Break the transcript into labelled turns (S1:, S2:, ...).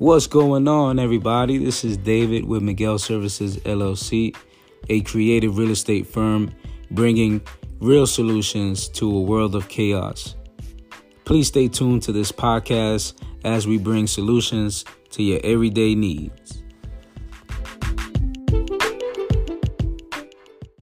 S1: What's going on, everybody? This is David with Miguel Services LLC, a creative real estate firm bringing real solutions to a world of chaos. Please stay tuned to this podcast as we bring solutions to your everyday needs.